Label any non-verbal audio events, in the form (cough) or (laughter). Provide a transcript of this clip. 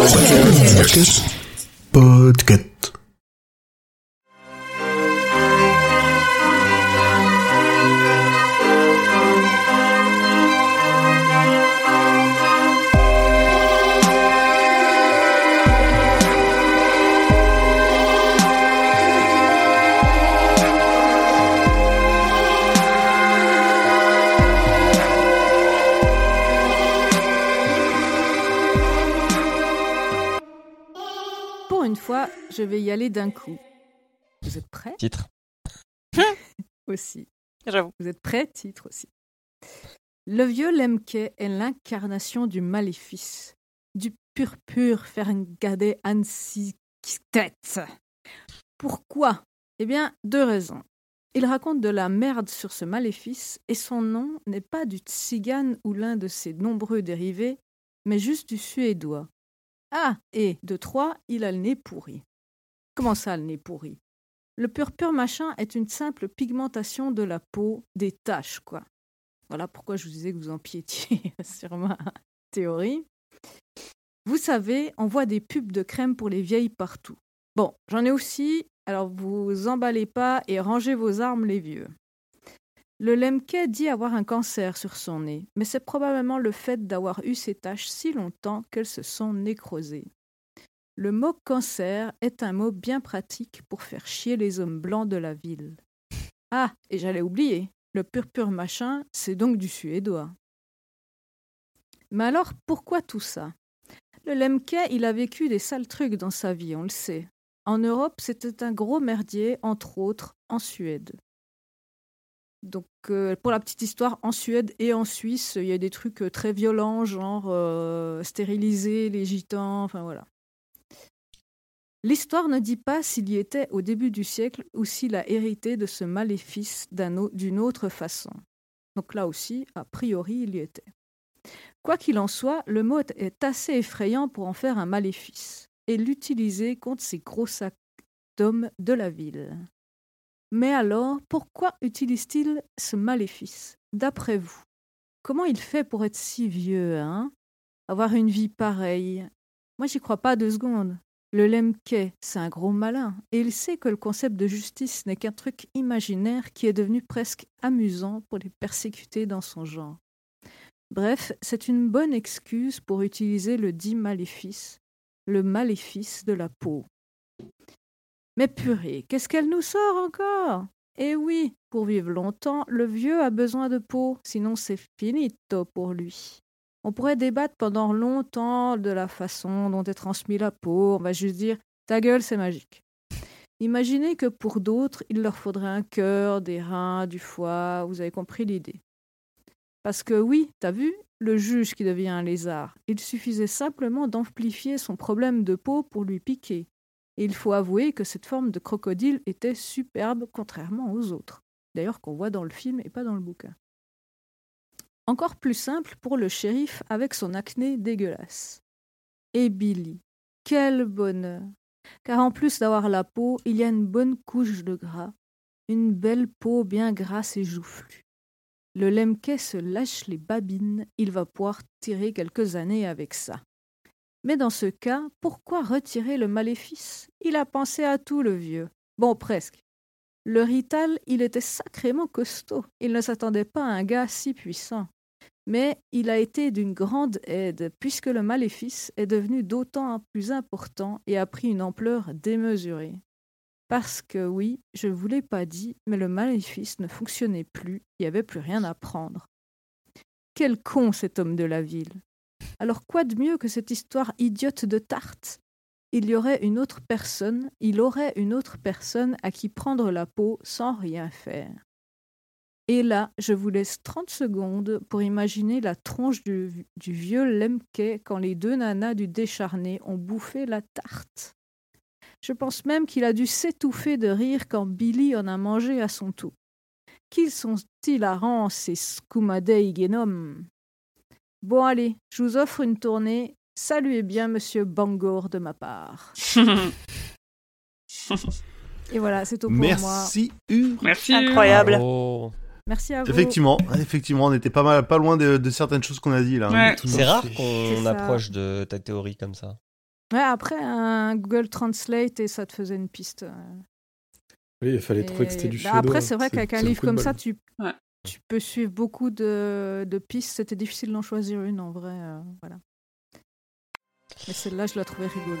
Podcast. Pour fois, je vais y aller d'un coup. Vous êtes prêts? Titre. (laughs) Aussi. J'avoue. Vous êtes prêts? Titre aussi. Le vieux Lemke est l'incarnation du maléfice, du purpur Ferngade Ansiktet. Pourquoi? Eh bien, deux raisons. Il raconte de la merde sur ce maléfice et son nom n'est pas du tzigane ou l'un de ses nombreux dérivés, mais juste du suédois. Ah, et de trois, il a le nez pourri. Comment ça, le nez pourri? Le purpur machin est une simple pigmentation de la peau, des taches, quoi. Voilà pourquoi je vous disais que vous empiétiez (laughs) sur ma théorie. Vous savez, on voit des pubs de crème pour les vieilles partout. Bon, j'en ai aussi, alors vous emballez pas et rangez vos armes, les vieux. Le Lemke dit avoir un cancer sur son nez, mais c'est probablement le fait d'avoir eu ces taches si longtemps qu'elles se sont nécrosées. Le mot cancer est un mot bien pratique pour faire chier les hommes blancs de la ville. Ah, et j'allais oublier, le purpur machin, c'est donc du suédois. Mais alors, pourquoi tout ça? Le Lemke, il a vécu des sales trucs dans sa vie, on le sait. En Europe, c'était un gros merdier, entre autres en Suède. Donc, euh, pour la petite histoire, en Suède et en Suisse, il y a des trucs euh, très violents, genre euh, stériliser les gitans, enfin voilà. L'histoire ne dit pas s'il y était au début du siècle ou s'il a hérité de ce maléfice d'une autre façon. Donc là aussi, a priori, il y était. Quoi qu'il en soit, le mot est assez effrayant pour en faire un maléfice et l'utiliser contre ces gros sacs d'hommes de la ville. Mais alors, pourquoi utilise-t-il ce maléfice D'après vous, comment il fait pour être si vieux, hein? Avoir une vie pareille? Moi, j'y crois pas deux secondes. Le Lemke, c'est un gros malin, et il sait que le concept de justice n'est qu'un truc imaginaire qui est devenu presque amusant pour les persécuter dans son genre. Bref, c'est une bonne excuse pour utiliser le dit maléfice, le maléfice de la peau. Mais purée, qu'est-ce qu'elle nous sort encore? Eh oui, pour vivre longtemps, le vieux a besoin de peau, sinon c'est finito pour lui. On pourrait débattre pendant longtemps de la façon dont est transmise la peau, on va juste dire ta gueule, c'est magique. Imaginez que pour d'autres, il leur faudrait un cœur, des reins, du foie, vous avez compris l'idée. Parce que oui, t'as vu, le juge qui devient un lézard, il suffisait simplement d'amplifier son problème de peau pour lui piquer. Et il faut avouer que cette forme de crocodile était superbe contrairement aux autres. D'ailleurs qu'on voit dans le film et pas dans le bouquin. Encore plus simple pour le shérif avec son acné dégueulasse. Et Billy, quel bonheur Car en plus d'avoir la peau, il y a une bonne couche de gras, une belle peau bien grasse et joufflue. Le Lemke se lâche les babines, il va pouvoir tirer quelques années avec ça. Mais dans ce cas, pourquoi retirer le maléfice? Il a pensé à tout, le vieux. Bon, presque. Le Rital, il était sacrément costaud. Il ne s'attendait pas à un gars si puissant. Mais il a été d'une grande aide, puisque le maléfice est devenu d'autant plus important et a pris une ampleur démesurée. Parce que oui, je ne vous l'ai pas dit, mais le maléfice ne fonctionnait plus, il n'y avait plus rien à prendre. Quel con cet homme de la ville alors quoi de mieux que cette histoire idiote de tarte? Il y aurait une autre personne, il aurait une autre personne à qui prendre la peau sans rien faire. Et là, je vous laisse 30 secondes pour imaginer la tronche du, vieux Lemke quand les deux nanas du décharné ont bouffé la tarte. Je pense même qu'il a dû s'étouffer de rire quand Billy en a mangé à son tour. Qu'ils sont hilarants, ces Scumadei Genom Bon allez, je vous offre une tournée. Saluez bien Monsieur Bangor de ma part. (laughs) Et voilà, c'est tout pour moi. Merci U. Merci. Incroyable. Oh. Merci à vous. Effectivement, effectivement, on était pas mal, pas loin de, de certaines choses qu'on a dit là. hein. Ouais. C'est rare qu'on approche de ta théorie comme ça. Ouais, après, un Google Translate et ça te faisait une piste. euh. Oui, il fallait trouver que c'était du bah, après, c'est vrai qu'avec un livre comme ça, tu, Ouais. Tu peux suivre beaucoup de, pistes. C'était difficile d'en choisir une en vrai. euh, voilà. Mais celle-là, je la trouvais rigolote.